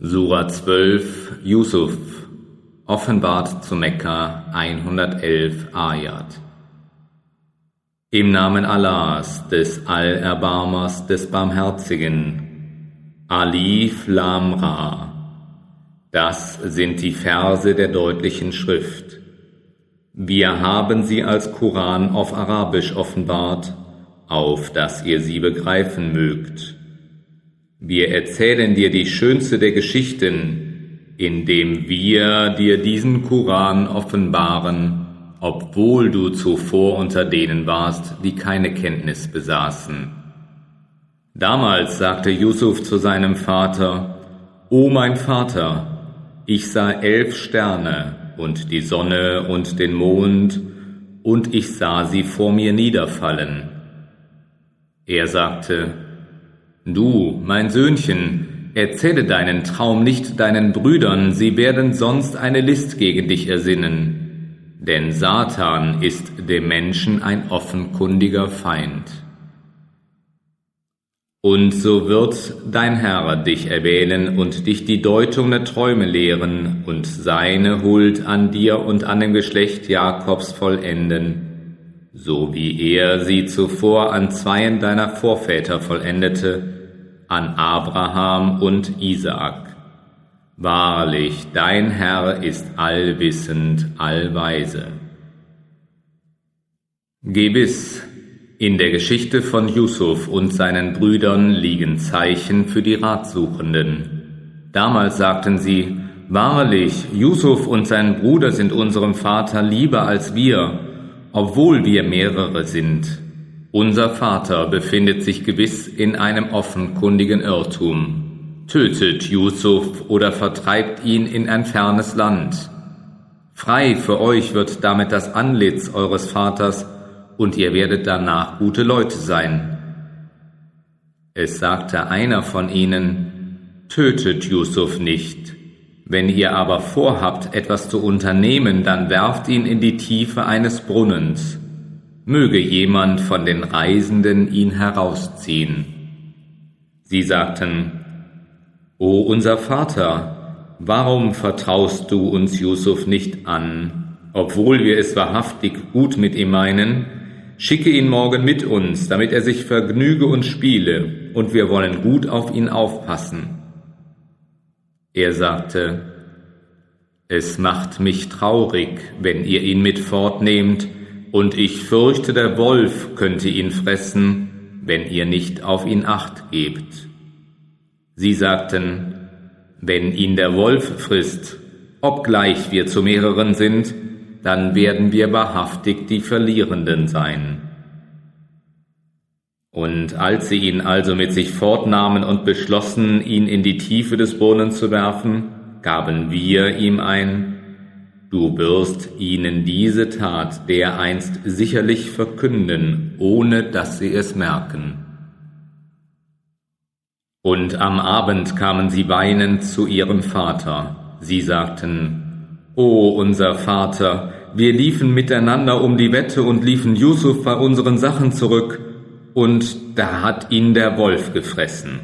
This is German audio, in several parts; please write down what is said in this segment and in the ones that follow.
Sura 12 Yusuf offenbart zu Mekka 111 Ayat Im Namen Allahs, des Allerbarmers, des Barmherzigen Alif Lam Ra Das sind die Verse der deutlichen Schrift. Wir haben sie als Koran auf Arabisch offenbart, auf dass ihr sie begreifen mögt. Wir erzählen dir die schönste der Geschichten, indem wir dir diesen Koran offenbaren, obwohl du zuvor unter denen warst, die keine Kenntnis besaßen. Damals sagte Yusuf zu seinem Vater, O mein Vater, ich sah elf Sterne und die Sonne und den Mond, und ich sah sie vor mir niederfallen. Er sagte, Du, mein Söhnchen, erzähle deinen Traum nicht deinen Brüdern, sie werden sonst eine List gegen dich ersinnen. Denn Satan ist dem Menschen ein offenkundiger Feind. Und so wird dein Herr dich erwählen und dich die Deutung der Träume lehren und seine Huld an dir und an dem Geschlecht Jakobs vollenden, so wie er sie zuvor an zweien deiner Vorväter vollendete, an Abraham und Isaak. Wahrlich, dein Herr ist allwissend, allweise. Gewiss, in der Geschichte von Yusuf und seinen Brüdern liegen Zeichen für die Ratsuchenden. Damals sagten sie, Wahrlich, Yusuf und sein Bruder sind unserem Vater lieber als wir, obwohl wir mehrere sind. Unser Vater befindet sich gewiss in einem offenkundigen Irrtum. Tötet Yusuf oder vertreibt ihn in ein fernes Land. Frei für euch wird damit das Antlitz eures Vaters, und ihr werdet danach gute Leute sein. Es sagte einer von ihnen, Tötet Yusuf nicht. Wenn ihr aber vorhabt, etwas zu unternehmen, dann werft ihn in die Tiefe eines Brunnens möge jemand von den Reisenden ihn herausziehen. Sie sagten, O unser Vater, warum vertraust du uns Yusuf nicht an, obwohl wir es wahrhaftig gut mit ihm meinen? Schicke ihn morgen mit uns, damit er sich vergnüge und spiele, und wir wollen gut auf ihn aufpassen. Er sagte, Es macht mich traurig, wenn ihr ihn mit fortnehmt, und ich fürchte, der Wolf könnte ihn fressen, wenn ihr nicht auf ihn acht gebt. Sie sagten, wenn ihn der Wolf frisst, obgleich wir zu mehreren sind, dann werden wir wahrhaftig die Verlierenden sein. Und als sie ihn also mit sich fortnahmen und beschlossen, ihn in die Tiefe des Brunnens zu werfen, gaben wir ihm ein, Du wirst ihnen diese Tat dereinst sicherlich verkünden, ohne dass sie es merken. Und am Abend kamen sie weinend zu ihrem Vater. Sie sagten, O unser Vater, wir liefen miteinander um die Wette und liefen Yusuf bei unseren Sachen zurück, und da hat ihn der Wolf gefressen.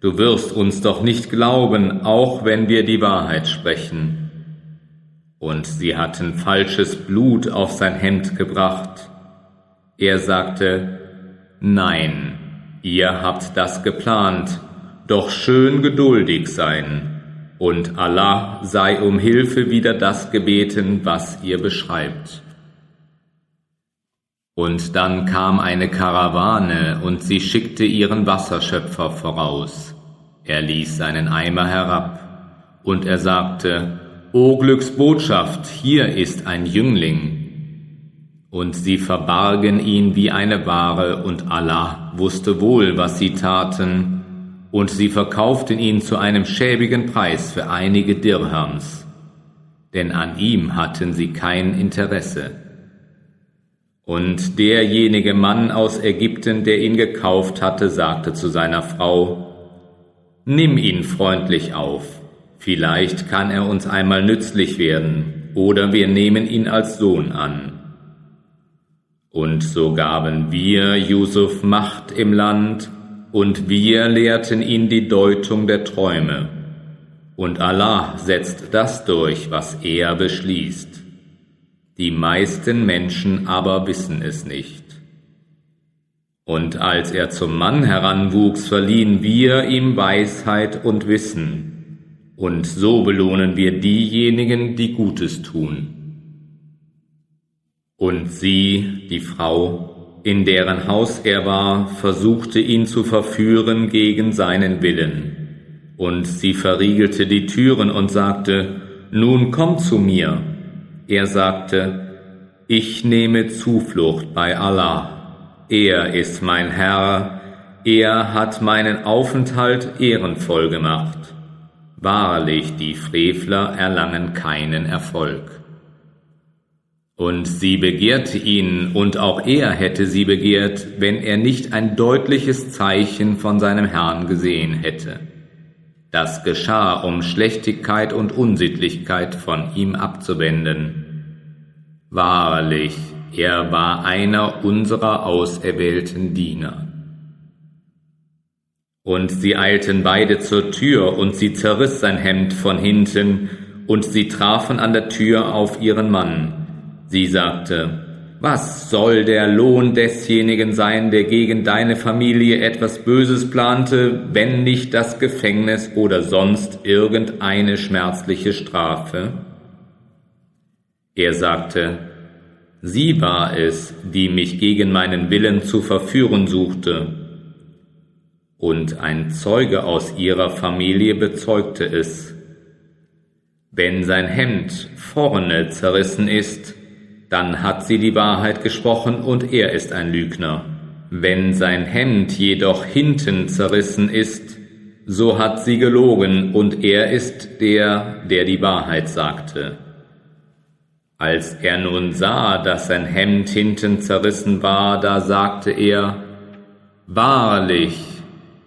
Du wirst uns doch nicht glauben, auch wenn wir die Wahrheit sprechen und sie hatten falsches Blut auf sein Hemd gebracht. Er sagte, Nein, ihr habt das geplant, doch schön geduldig sein, und Allah sei um Hilfe wieder das gebeten, was ihr beschreibt. Und dann kam eine Karawane, und sie schickte ihren Wasserschöpfer voraus. Er ließ seinen Eimer herab, und er sagte, O Glücksbotschaft, hier ist ein Jüngling. Und sie verbargen ihn wie eine Ware, und Allah wusste wohl, was sie taten, und sie verkauften ihn zu einem schäbigen Preis für einige Dirhams, denn an ihm hatten sie kein Interesse. Und derjenige Mann aus Ägypten, der ihn gekauft hatte, sagte zu seiner Frau, Nimm ihn freundlich auf Vielleicht kann er uns einmal nützlich werden, oder wir nehmen ihn als Sohn an. Und so gaben wir Yusuf Macht im Land, und wir lehrten ihn die Deutung der Träume. und Allah setzt das durch, was er beschließt. Die meisten Menschen aber wissen es nicht. Und als er zum Mann heranwuchs, verliehen wir ihm Weisheit und Wissen, und so belohnen wir diejenigen, die Gutes tun. Und sie, die Frau, in deren Haus er war, versuchte ihn zu verführen gegen seinen Willen. Und sie verriegelte die Türen und sagte, Nun komm zu mir. Er sagte, Ich nehme Zuflucht bei Allah. Er ist mein Herr, er hat meinen Aufenthalt ehrenvoll gemacht. Wahrlich, die Frevler erlangen keinen Erfolg. Und sie begehrte ihn, und auch er hätte sie begehrt, wenn er nicht ein deutliches Zeichen von seinem Herrn gesehen hätte. Das geschah, um Schlechtigkeit und Unsittlichkeit von ihm abzuwenden. Wahrlich, er war einer unserer auserwählten Diener. Und sie eilten beide zur Tür, und sie zerriss sein Hemd von hinten, und sie trafen an der Tür auf ihren Mann. Sie sagte, was soll der Lohn desjenigen sein, der gegen deine Familie etwas Böses plante, wenn nicht das Gefängnis oder sonst irgendeine schmerzliche Strafe? Er sagte, Sie war es, die mich gegen meinen Willen zu verführen suchte. Und ein Zeuge aus ihrer Familie bezeugte es. Wenn sein Hemd vorne zerrissen ist, dann hat sie die Wahrheit gesprochen und er ist ein Lügner. Wenn sein Hemd jedoch hinten zerrissen ist, so hat sie gelogen und er ist der, der die Wahrheit sagte. Als er nun sah, dass sein Hemd hinten zerrissen war, da sagte er, Wahrlich,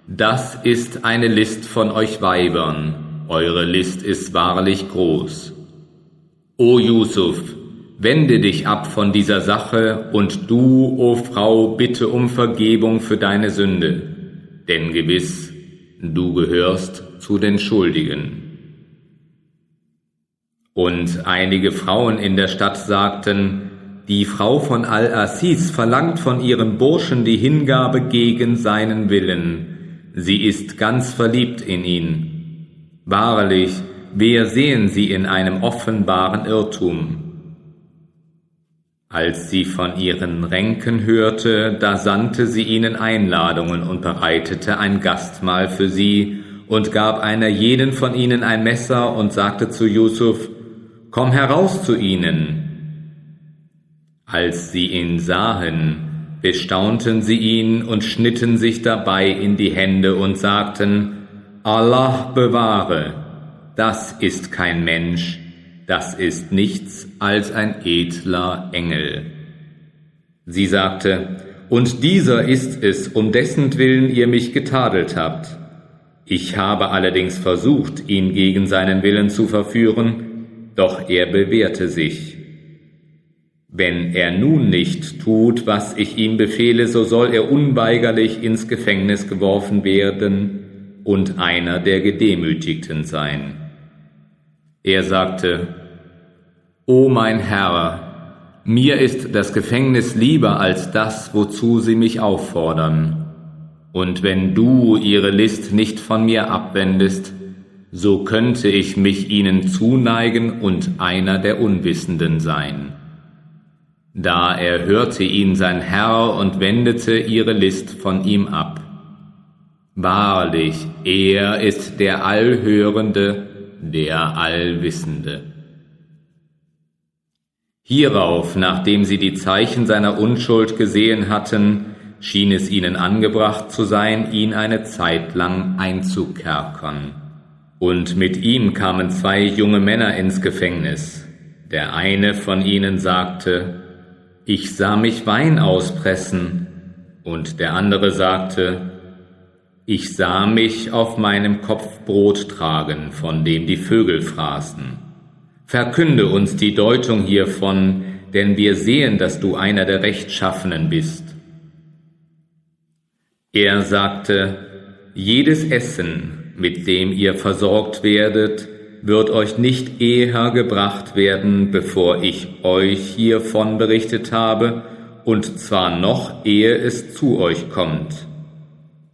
das ist eine List von euch Weibern, eure List ist wahrlich groß. O Yusuf, Wende dich ab von dieser Sache und du, o Frau, bitte um Vergebung für deine Sünde, denn gewiss, du gehörst zu den Schuldigen. Und einige Frauen in der Stadt sagten, die Frau von Al-Assis verlangt von ihrem Burschen die Hingabe gegen seinen Willen. Sie ist ganz verliebt in ihn. Wahrlich, wir sehen sie in einem offenbaren Irrtum. Als sie von ihren Ränken hörte, da sandte sie ihnen Einladungen und bereitete ein Gastmahl für sie und gab einer jeden von ihnen ein Messer und sagte zu Yusuf, Komm heraus zu ihnen. Als sie ihn sahen, bestaunten sie ihn und schnitten sich dabei in die Hände und sagten, Allah bewahre, das ist kein Mensch, das ist nichts als ein edler Engel. Sie sagte, und dieser ist es, um dessen Willen ihr mich getadelt habt. Ich habe allerdings versucht, ihn gegen seinen Willen zu verführen, doch er bewährte sich. Wenn er nun nicht tut, was ich ihm befehle, so soll er unweigerlich ins Gefängnis geworfen werden und einer der Gedemütigten sein. Er sagte, O mein Herr, mir ist das Gefängnis lieber als das, wozu sie mich auffordern. Und wenn du ihre List nicht von mir abwendest, so könnte ich mich ihnen zuneigen und einer der Unwissenden sein. Da erhörte ihn sein Herr und wendete ihre List von ihm ab. Wahrlich, er ist der Allhörende, der Allwissende. Hierauf, nachdem sie die Zeichen seiner Unschuld gesehen hatten, schien es ihnen angebracht zu sein, ihn eine Zeit lang einzukerkern. Und mit ihm kamen zwei junge Männer ins Gefängnis. Der eine von ihnen sagte, ich sah mich Wein auspressen, und der andere sagte, ich sah mich auf meinem Kopf Brot tragen, von dem die Vögel fraßen. Verkünde uns die Deutung hiervon, denn wir sehen, dass du einer der Rechtschaffenen bist. Er sagte, jedes Essen, mit dem ihr versorgt werdet, wird euch nicht eher gebracht werden, bevor ich euch hiervon berichtet habe, und zwar noch ehe es zu euch kommt.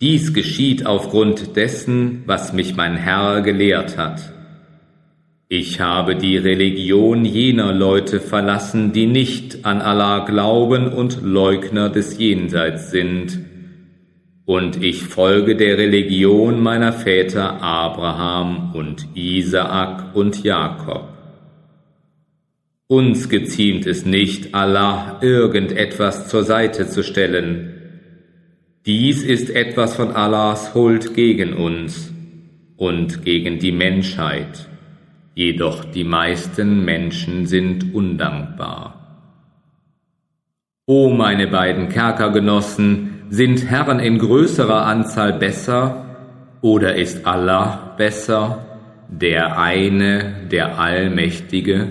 Dies geschieht aufgrund dessen, was mich mein Herr gelehrt hat. Ich habe die Religion jener Leute verlassen, die nicht an Allah glauben und Leugner des Jenseits sind, und ich folge der Religion meiner Väter Abraham und Isaak und Jakob. Uns geziemt es nicht, Allah irgendetwas zur Seite zu stellen. Dies ist etwas von Allahs Huld gegen uns und gegen die Menschheit. Jedoch die meisten Menschen sind undankbar. O meine beiden Kerkergenossen, sind Herren in größerer Anzahl besser oder ist Allah besser, der eine, der Allmächtige?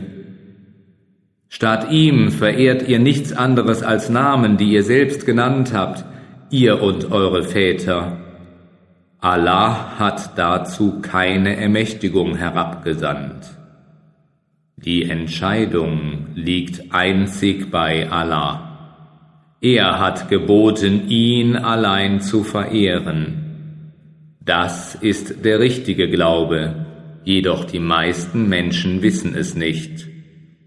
Statt ihm verehrt ihr nichts anderes als Namen, die ihr selbst genannt habt, ihr und eure Väter. Allah hat dazu keine Ermächtigung herabgesandt. Die Entscheidung liegt einzig bei Allah. Er hat geboten, ihn allein zu verehren. Das ist der richtige Glaube, jedoch die meisten Menschen wissen es nicht.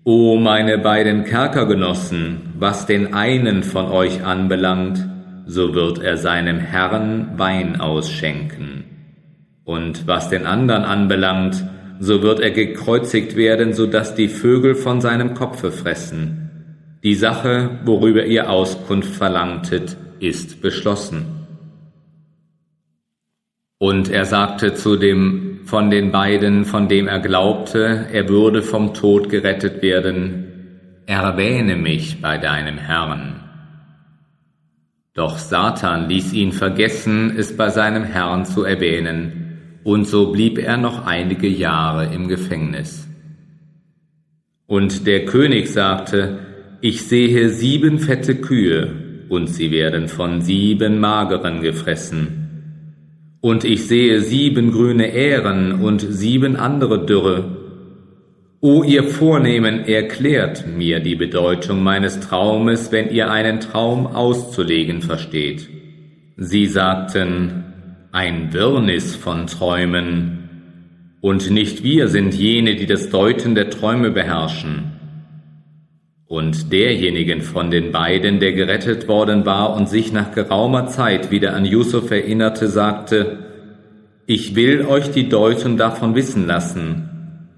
O meine beiden Kerkergenossen, was den einen von euch anbelangt, so wird er seinem Herrn Wein ausschenken. Und was den anderen anbelangt, so wird er gekreuzigt werden, so dass die Vögel von seinem Kopfe fressen die Sache, worüber ihr Auskunft verlangtet, ist beschlossen. Und er sagte zu dem von den beiden, von dem er glaubte, er würde vom Tod gerettet werden, erwähne mich bei deinem Herrn. Doch Satan ließ ihn vergessen, es bei seinem Herrn zu erwähnen, und so blieb er noch einige Jahre im Gefängnis. Und der König sagte, ich sehe sieben fette Kühe, und sie werden von sieben mageren gefressen. Und ich sehe sieben grüne Ähren und sieben andere Dürre. O ihr Vornehmen, erklärt mir die Bedeutung meines Traumes, wenn ihr einen Traum auszulegen versteht. Sie sagten, ein Wirrnis von Träumen. Und nicht wir sind jene, die das Deuten der Träume beherrschen. Und derjenigen von den beiden, der gerettet worden war und sich nach geraumer Zeit wieder an Yusuf erinnerte, sagte, ich will euch die Deutung davon wissen lassen,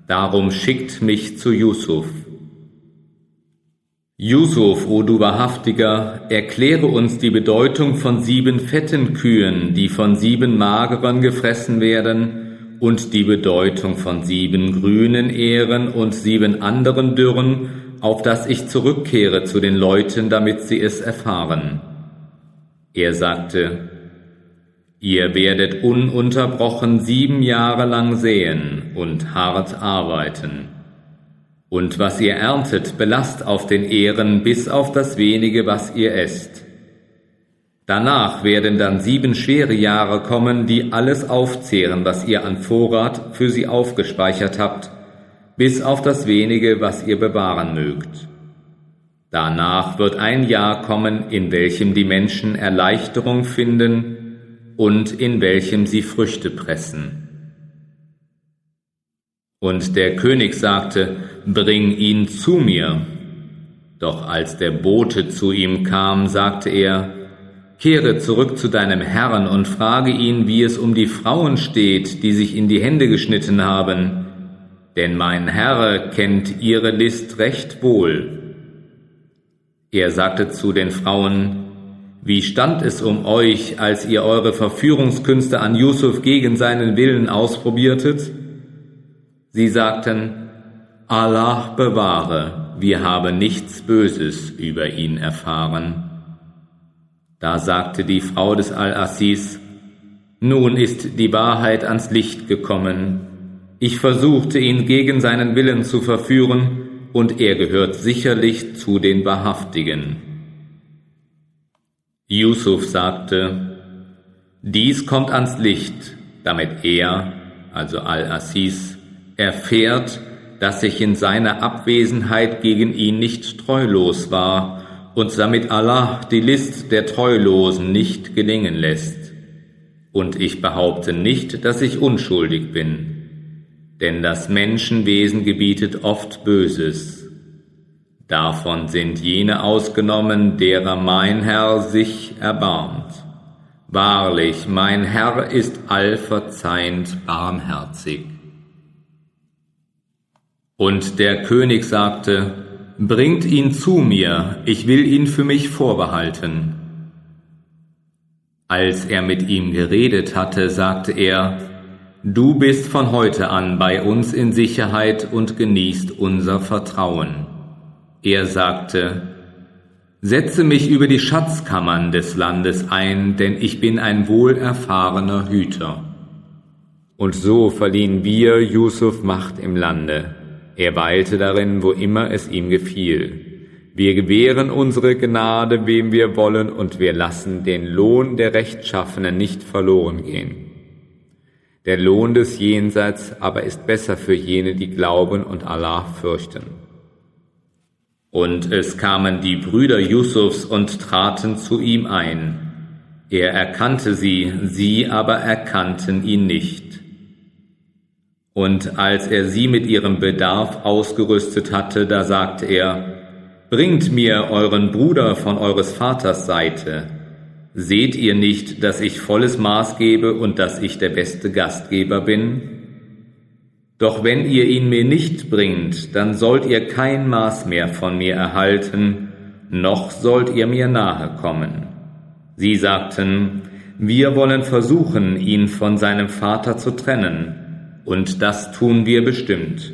darum schickt mich zu Yusuf. Yusuf, o du Wahrhaftiger, erkläre uns die Bedeutung von sieben fetten Kühen, die von sieben mageren gefressen werden, und die Bedeutung von sieben grünen Ähren und sieben anderen Dürren, auf das ich zurückkehre zu den Leuten, damit sie es erfahren. Er sagte, Ihr werdet ununterbrochen sieben Jahre lang säen und hart arbeiten. Und was ihr erntet, belasst auf den Ehren bis auf das wenige, was ihr esst. Danach werden dann sieben schwere Jahre kommen, die alles aufzehren, was ihr an Vorrat für sie aufgespeichert habt, bis auf das wenige, was ihr bewahren mögt. Danach wird ein Jahr kommen, in welchem die Menschen Erleichterung finden und in welchem sie Früchte pressen. Und der König sagte, Bring ihn zu mir. Doch als der Bote zu ihm kam, sagte er, Kehre zurück zu deinem Herrn und frage ihn, wie es um die Frauen steht, die sich in die Hände geschnitten haben, denn mein Herr kennt ihre List recht wohl. Er sagte zu den Frauen, wie stand es um euch, als ihr eure Verführungskünste an Yusuf gegen seinen Willen ausprobiertet? Sie sagten, Allah bewahre, wir haben nichts Böses über ihn erfahren. Da sagte die Frau des Al-Assis, nun ist die Wahrheit ans Licht gekommen, ich versuchte ihn gegen seinen Willen zu verführen, und er gehört sicherlich zu den Wahrhaftigen. Yusuf sagte, Dies kommt ans Licht, damit er, also Al-Assis, erfährt, dass ich in seiner Abwesenheit gegen ihn nicht treulos war und damit Allah die List der Treulosen nicht gelingen lässt. Und ich behaupte nicht, dass ich unschuldig bin, denn das Menschenwesen gebietet oft Böses. Davon sind jene ausgenommen, derer mein Herr sich erbarmt. Wahrlich, mein Herr ist allverzeihend barmherzig. Und der König sagte, Bringt ihn zu mir, ich will ihn für mich vorbehalten. Als er mit ihm geredet hatte, sagte er, Du bist von heute an bei uns in Sicherheit und genießt unser Vertrauen. Er sagte, Setze mich über die Schatzkammern des Landes ein, denn ich bin ein wohlerfahrener Hüter. Und so verliehen wir Yusuf Macht im Lande. Er weilte darin, wo immer es ihm gefiel. Wir gewähren unsere Gnade, wem wir wollen, und wir lassen den Lohn der Rechtschaffenen nicht verloren gehen. Der Lohn des Jenseits aber ist besser für jene, die glauben und Allah fürchten. Und es kamen die Brüder Yusufs und traten zu ihm ein. Er erkannte sie, sie aber erkannten ihn nicht. Und als er sie mit ihrem Bedarf ausgerüstet hatte, da sagte er, Bringt mir euren Bruder von eures Vaters Seite. Seht ihr nicht, dass ich volles Maß gebe und dass ich der beste Gastgeber bin? Doch wenn ihr ihn mir nicht bringt, dann sollt ihr kein Maß mehr von mir erhalten, noch sollt ihr mir nahe kommen. Sie sagten, wir wollen versuchen, ihn von seinem Vater zu trennen, und das tun wir bestimmt.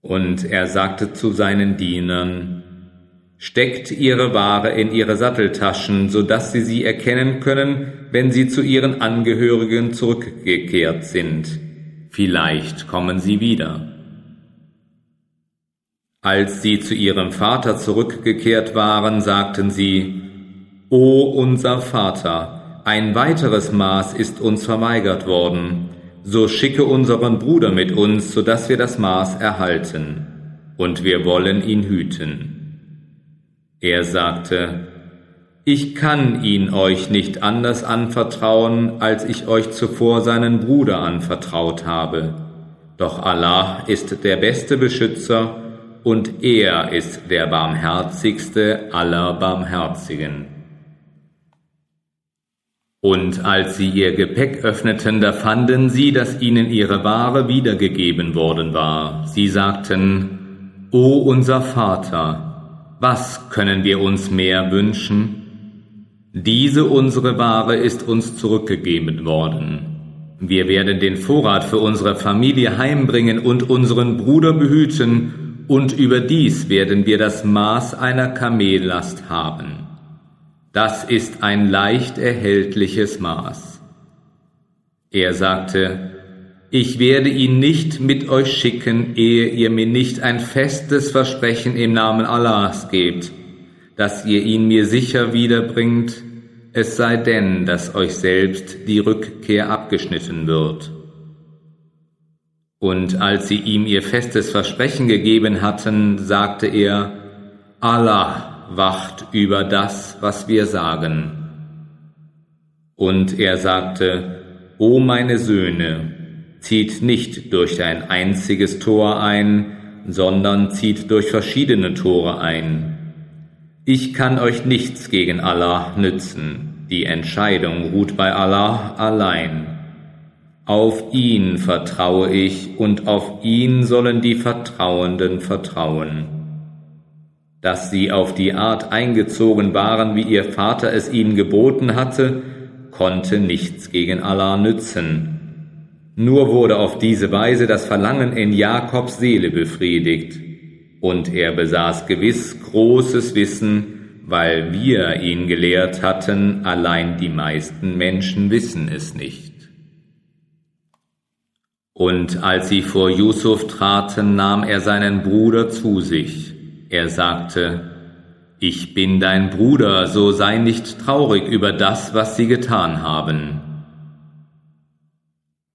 Und er sagte zu seinen Dienern, Steckt ihre Ware in ihre Satteltaschen, so dass sie sie erkennen können, wenn sie zu ihren Angehörigen zurückgekehrt sind. Vielleicht kommen sie wieder. Als sie zu ihrem Vater zurückgekehrt waren, sagten sie, O unser Vater, ein weiteres Maß ist uns verweigert worden, so schicke unseren Bruder mit uns, so dass wir das Maß erhalten, und wir wollen ihn hüten. Er sagte, ich kann ihn euch nicht anders anvertrauen, als ich euch zuvor seinen Bruder anvertraut habe. Doch Allah ist der beste Beschützer und er ist der barmherzigste aller Barmherzigen. Und als sie ihr Gepäck öffneten, da fanden sie, dass ihnen ihre Ware wiedergegeben worden war. Sie sagten, O unser Vater, was können wir uns mehr wünschen? Diese unsere Ware ist uns zurückgegeben worden. Wir werden den Vorrat für unsere Familie heimbringen und unseren Bruder behüten, und überdies werden wir das Maß einer Kamellast haben. Das ist ein leicht erhältliches Maß. Er sagte, ich werde ihn nicht mit euch schicken, ehe ihr mir nicht ein festes Versprechen im Namen Allahs gebt, dass ihr ihn mir sicher wiederbringt, es sei denn, dass euch selbst die Rückkehr abgeschnitten wird. Und als sie ihm ihr festes Versprechen gegeben hatten, sagte er, Allah wacht über das, was wir sagen. Und er sagte, O meine Söhne, zieht nicht durch ein einziges Tor ein, sondern zieht durch verschiedene Tore ein. Ich kann euch nichts gegen Allah nützen, die Entscheidung ruht bei Allah allein. Auf ihn vertraue ich und auf ihn sollen die Vertrauenden vertrauen dass sie auf die Art eingezogen waren, wie ihr Vater es ihnen geboten hatte, konnte nichts gegen Allah nützen. Nur wurde auf diese Weise das Verlangen in Jakobs Seele befriedigt, und er besaß gewiss großes Wissen, weil wir ihn gelehrt hatten, allein die meisten Menschen wissen es nicht. Und als sie vor Yusuf traten, nahm er seinen Bruder zu sich, er sagte, Ich bin dein Bruder, so sei nicht traurig über das, was sie getan haben.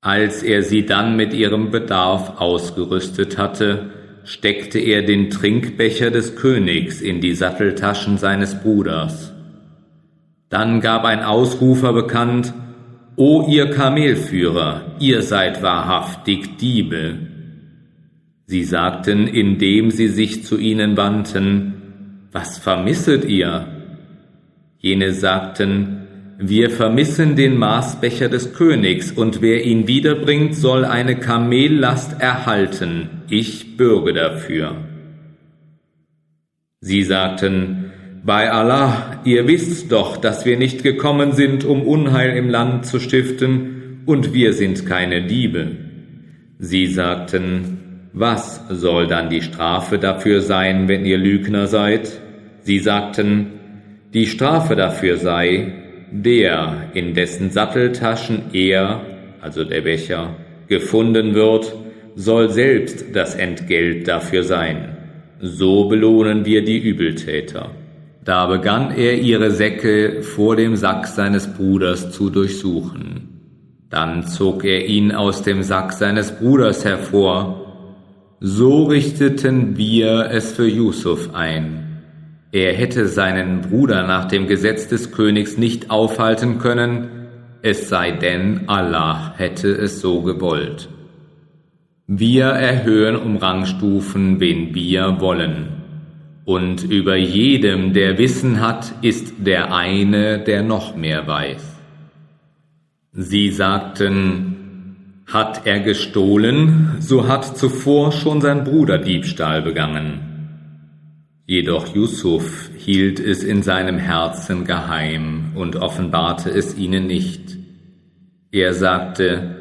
Als er sie dann mit ihrem Bedarf ausgerüstet hatte, steckte er den Trinkbecher des Königs in die Satteltaschen seines Bruders. Dann gab ein Ausrufer bekannt, O ihr Kamelführer, ihr seid wahrhaftig Diebe. Sie sagten, indem sie sich zu ihnen wandten, Was vermisset ihr? Jene sagten, wir vermissen den Maßbecher des Königs, und wer ihn wiederbringt, soll eine Kamellast erhalten. Ich bürge dafür. Sie sagten, bei Allah, ihr wisst doch, dass wir nicht gekommen sind, um Unheil im Land zu stiften, und wir sind keine Diebe. Sie sagten, was soll dann die Strafe dafür sein, wenn ihr Lügner seid? Sie sagten, die Strafe dafür sei, der, in dessen Satteltaschen er, also der Becher, gefunden wird, soll selbst das Entgelt dafür sein. So belohnen wir die Übeltäter. Da begann er ihre Säcke vor dem Sack seines Bruders zu durchsuchen. Dann zog er ihn aus dem Sack seines Bruders hervor. So richteten wir es für Yusuf ein. Er hätte seinen Bruder nach dem Gesetz des Königs nicht aufhalten können, es sei denn, Allah hätte es so gewollt. Wir erhöhen um Rangstufen, wen wir wollen. Und über jedem, der Wissen hat, ist der eine, der noch mehr weiß. Sie sagten, hat er gestohlen, so hat zuvor schon sein Bruder Diebstahl begangen. Jedoch Yusuf hielt es in seinem Herzen geheim und offenbarte es ihnen nicht. Er sagte,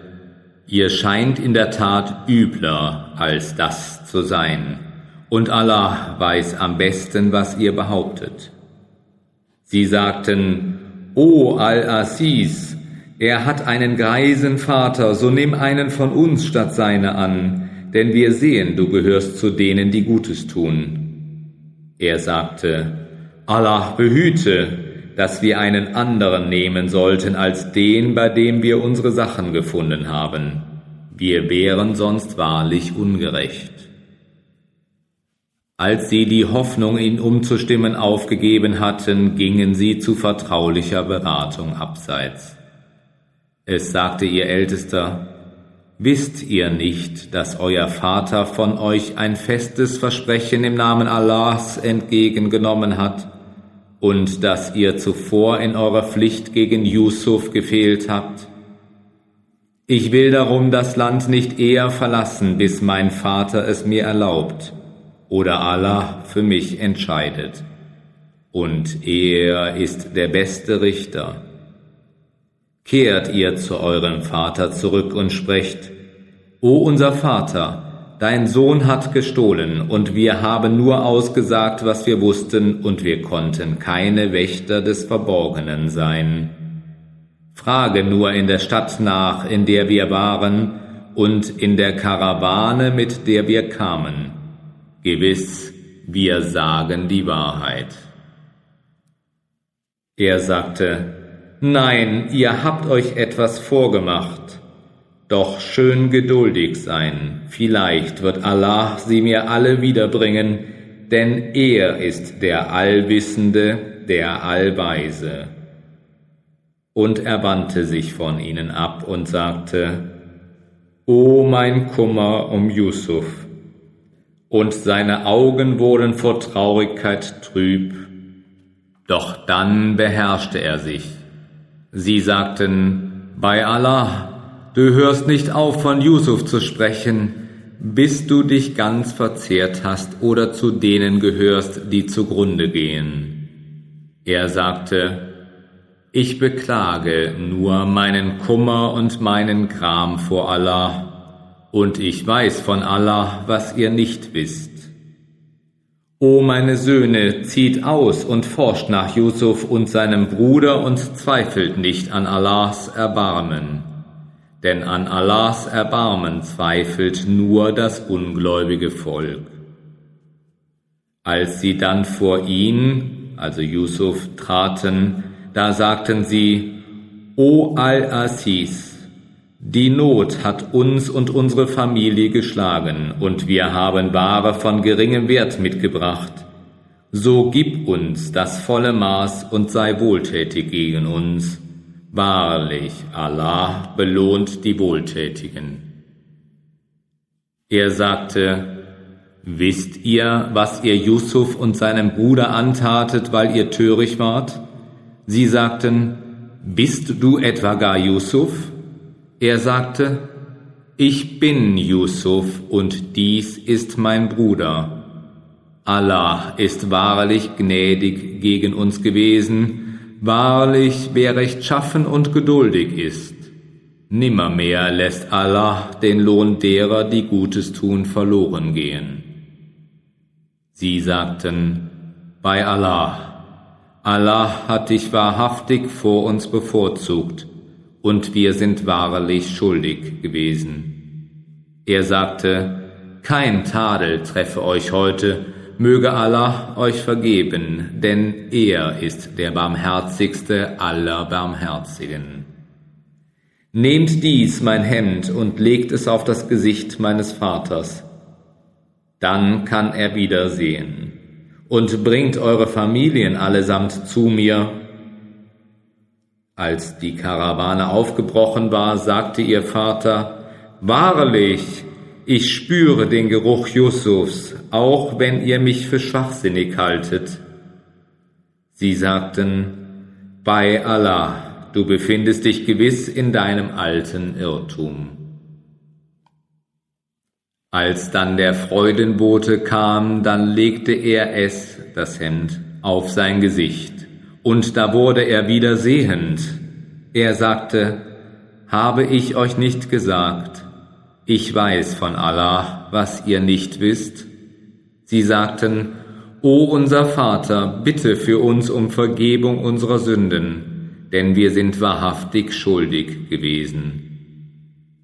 Ihr scheint in der Tat übler als das zu sein, und Allah weiß am besten, was ihr behauptet. Sie sagten, O Al-Asis, er hat einen greisen Vater, so nimm einen von uns statt seine an, denn wir sehen, du gehörst zu denen, die Gutes tun. Er sagte, Allah behüte, dass wir einen anderen nehmen sollten als den, bei dem wir unsere Sachen gefunden haben. Wir wären sonst wahrlich ungerecht. Als sie die Hoffnung, ihn umzustimmen, aufgegeben hatten, gingen sie zu vertraulicher Beratung abseits. Es sagte ihr Ältester, Wisst ihr nicht, dass euer Vater von euch ein festes Versprechen im Namen Allahs entgegengenommen hat und dass ihr zuvor in eurer Pflicht gegen Yusuf gefehlt habt? Ich will darum das Land nicht eher verlassen, bis mein Vater es mir erlaubt oder Allah für mich entscheidet. Und er ist der beste Richter. Kehrt ihr zu eurem Vater zurück und sprecht, O unser Vater, dein Sohn hat gestohlen, und wir haben nur ausgesagt, was wir wussten, und wir konnten keine Wächter des Verborgenen sein. Frage nur in der Stadt nach, in der wir waren, und in der Karawane, mit der wir kamen. Gewiss, wir sagen die Wahrheit. Er sagte, Nein, ihr habt euch etwas vorgemacht. Doch schön geduldig sein, vielleicht wird Allah sie mir alle wiederbringen, denn er ist der Allwissende, der Allweise. Und er wandte sich von ihnen ab und sagte, O mein Kummer um Yusuf! Und seine Augen wurden vor Traurigkeit trüb, doch dann beherrschte er sich Sie sagten, bei Allah, du hörst nicht auf von Yusuf zu sprechen, bis du dich ganz verzehrt hast oder zu denen gehörst, die zugrunde gehen. Er sagte, ich beklage nur meinen Kummer und meinen Gram vor Allah, und ich weiß von Allah, was ihr nicht wisst. O meine Söhne, zieht aus und forscht nach Yusuf und seinem Bruder und zweifelt nicht an Allahs Erbarmen. Denn an Allahs Erbarmen zweifelt nur das ungläubige Volk. Als sie dann vor ihn, also Yusuf, traten, da sagten sie, O Al-Asis, Die Not hat uns und unsere Familie geschlagen, und wir haben Ware von geringem Wert mitgebracht. So gib uns das volle Maß und sei wohltätig gegen uns. Wahrlich, Allah belohnt die Wohltätigen. Er sagte, Wisst ihr, was ihr Yusuf und seinem Bruder antatet, weil ihr töricht wart? Sie sagten, Bist du etwa gar Yusuf? Er sagte, Ich bin Yusuf und dies ist mein Bruder. Allah ist wahrlich gnädig gegen uns gewesen, wahrlich wer rechtschaffen und geduldig ist. Nimmermehr lässt Allah den Lohn derer, die Gutes tun, verloren gehen. Sie sagten, bei Allah, Allah hat dich wahrhaftig vor uns bevorzugt und wir sind wahrlich schuldig gewesen. Er sagte, kein Tadel treffe euch heute, möge Allah euch vergeben, denn er ist der barmherzigste aller Barmherzigen. Nehmt dies, mein Hemd, und legt es auf das Gesicht meines Vaters. Dann kann er wieder sehen. Und bringt eure Familien allesamt zu mir, als die Karawane aufgebrochen war, sagte ihr Vater, Wahrlich, ich spüre den Geruch Yusufs, auch wenn ihr mich für schwachsinnig haltet. Sie sagten, bei Allah, du befindest dich gewiss in deinem alten Irrtum. Als dann der Freudenbote kam, dann legte er es, das Hemd, auf sein Gesicht und da wurde er wieder sehend. Er sagte, habe ich euch nicht gesagt, ich weiß von Allah, was ihr nicht wisst? Sie sagten, O unser Vater, bitte für uns um Vergebung unserer Sünden, denn wir sind wahrhaftig schuldig gewesen.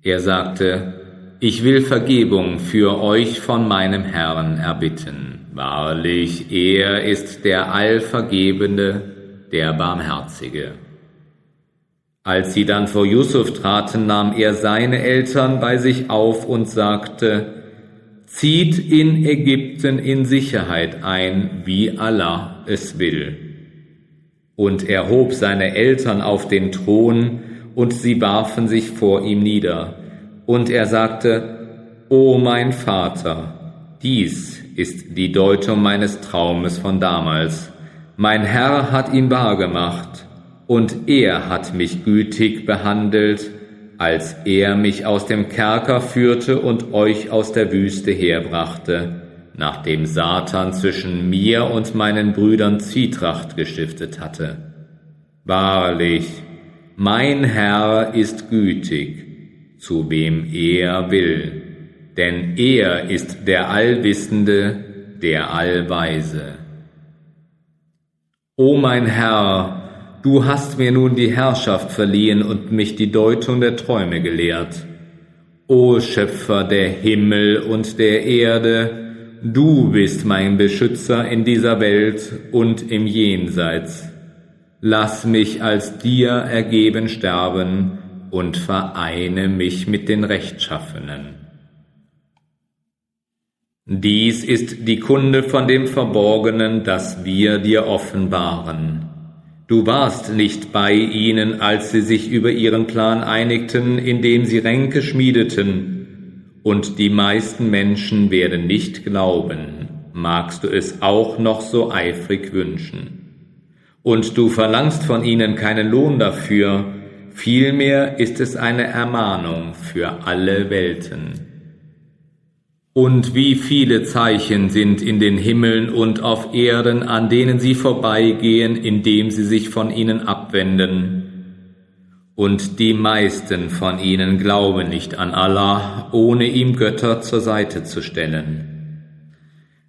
Er sagte, ich will Vergebung für euch von meinem Herrn erbitten. Wahrlich, er ist der Allvergebende, der Barmherzige. Als sie dann vor Yusuf traten, nahm er seine Eltern bei sich auf und sagte, Zieht in Ägypten in Sicherheit ein, wie Allah es will. Und er hob seine Eltern auf den Thron, und sie warfen sich vor ihm nieder. Und er sagte, O mein Vater, dies ist die Deutung meines Traumes von damals. Mein Herr hat ihn wahrgemacht, und er hat mich gütig behandelt, als er mich aus dem Kerker führte und euch aus der Wüste herbrachte, nachdem Satan zwischen mir und meinen Brüdern Zwietracht gestiftet hatte. Wahrlich, mein Herr ist gütig, zu wem er will, denn er ist der Allwissende, der Allweise. O mein Herr, du hast mir nun die Herrschaft verliehen und mich die Deutung der Träume gelehrt. O Schöpfer der Himmel und der Erde, du bist mein Beschützer in dieser Welt und im Jenseits. Lass mich als dir ergeben sterben und vereine mich mit den Rechtschaffenen. Dies ist die Kunde von dem Verborgenen, das wir dir offenbaren. Du warst nicht bei ihnen, als sie sich über ihren Plan einigten, indem sie Ränke schmiedeten, und die meisten Menschen werden nicht glauben, magst du es auch noch so eifrig wünschen. Und du verlangst von ihnen keinen Lohn dafür, vielmehr ist es eine Ermahnung für alle Welten. Und wie viele Zeichen sind in den Himmeln und auf Erden, an denen sie vorbeigehen, indem sie sich von ihnen abwenden. Und die meisten von ihnen glauben nicht an Allah, ohne ihm Götter zur Seite zu stellen.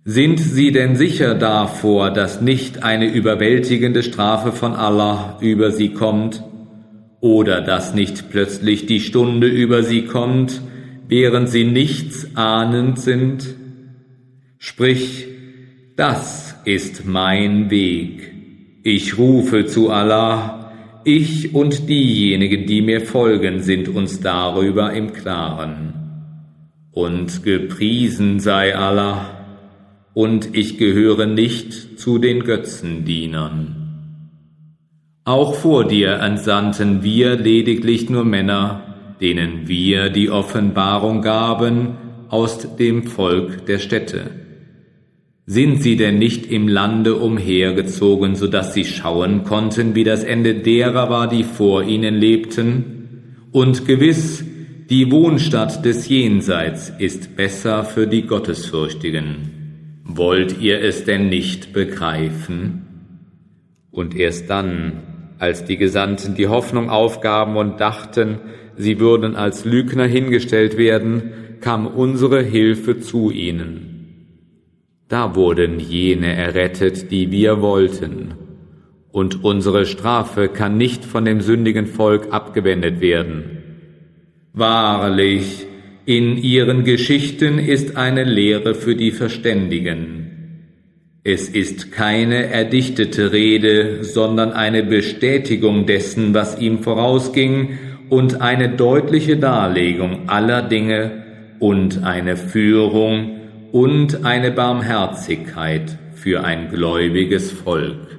Sind sie denn sicher davor, dass nicht eine überwältigende Strafe von Allah über sie kommt, oder dass nicht plötzlich die Stunde über sie kommt, während sie nichts ahnend sind? Sprich, das ist mein Weg. Ich rufe zu Allah, ich und diejenigen, die mir folgen, sind uns darüber im Klaren. Und gepriesen sei Allah, und ich gehöre nicht zu den Götzendienern. Auch vor dir entsandten wir lediglich nur Männer, denen wir die Offenbarung gaben aus dem Volk der Städte. Sind sie denn nicht im Lande umhergezogen, so dass sie schauen konnten, wie das Ende derer war, die vor ihnen lebten? Und gewiss, die Wohnstadt des Jenseits ist besser für die Gottesfürchtigen. Wollt ihr es denn nicht begreifen? Und erst dann, als die Gesandten die Hoffnung aufgaben und dachten, sie würden als Lügner hingestellt werden, kam unsere Hilfe zu ihnen. Da wurden jene errettet, die wir wollten, und unsere Strafe kann nicht von dem sündigen Volk abgewendet werden. Wahrlich, in ihren Geschichten ist eine Lehre für die Verständigen. Es ist keine erdichtete Rede, sondern eine Bestätigung dessen, was ihm vorausging, und eine deutliche Darlegung aller Dinge und eine Führung und eine Barmherzigkeit für ein gläubiges Volk.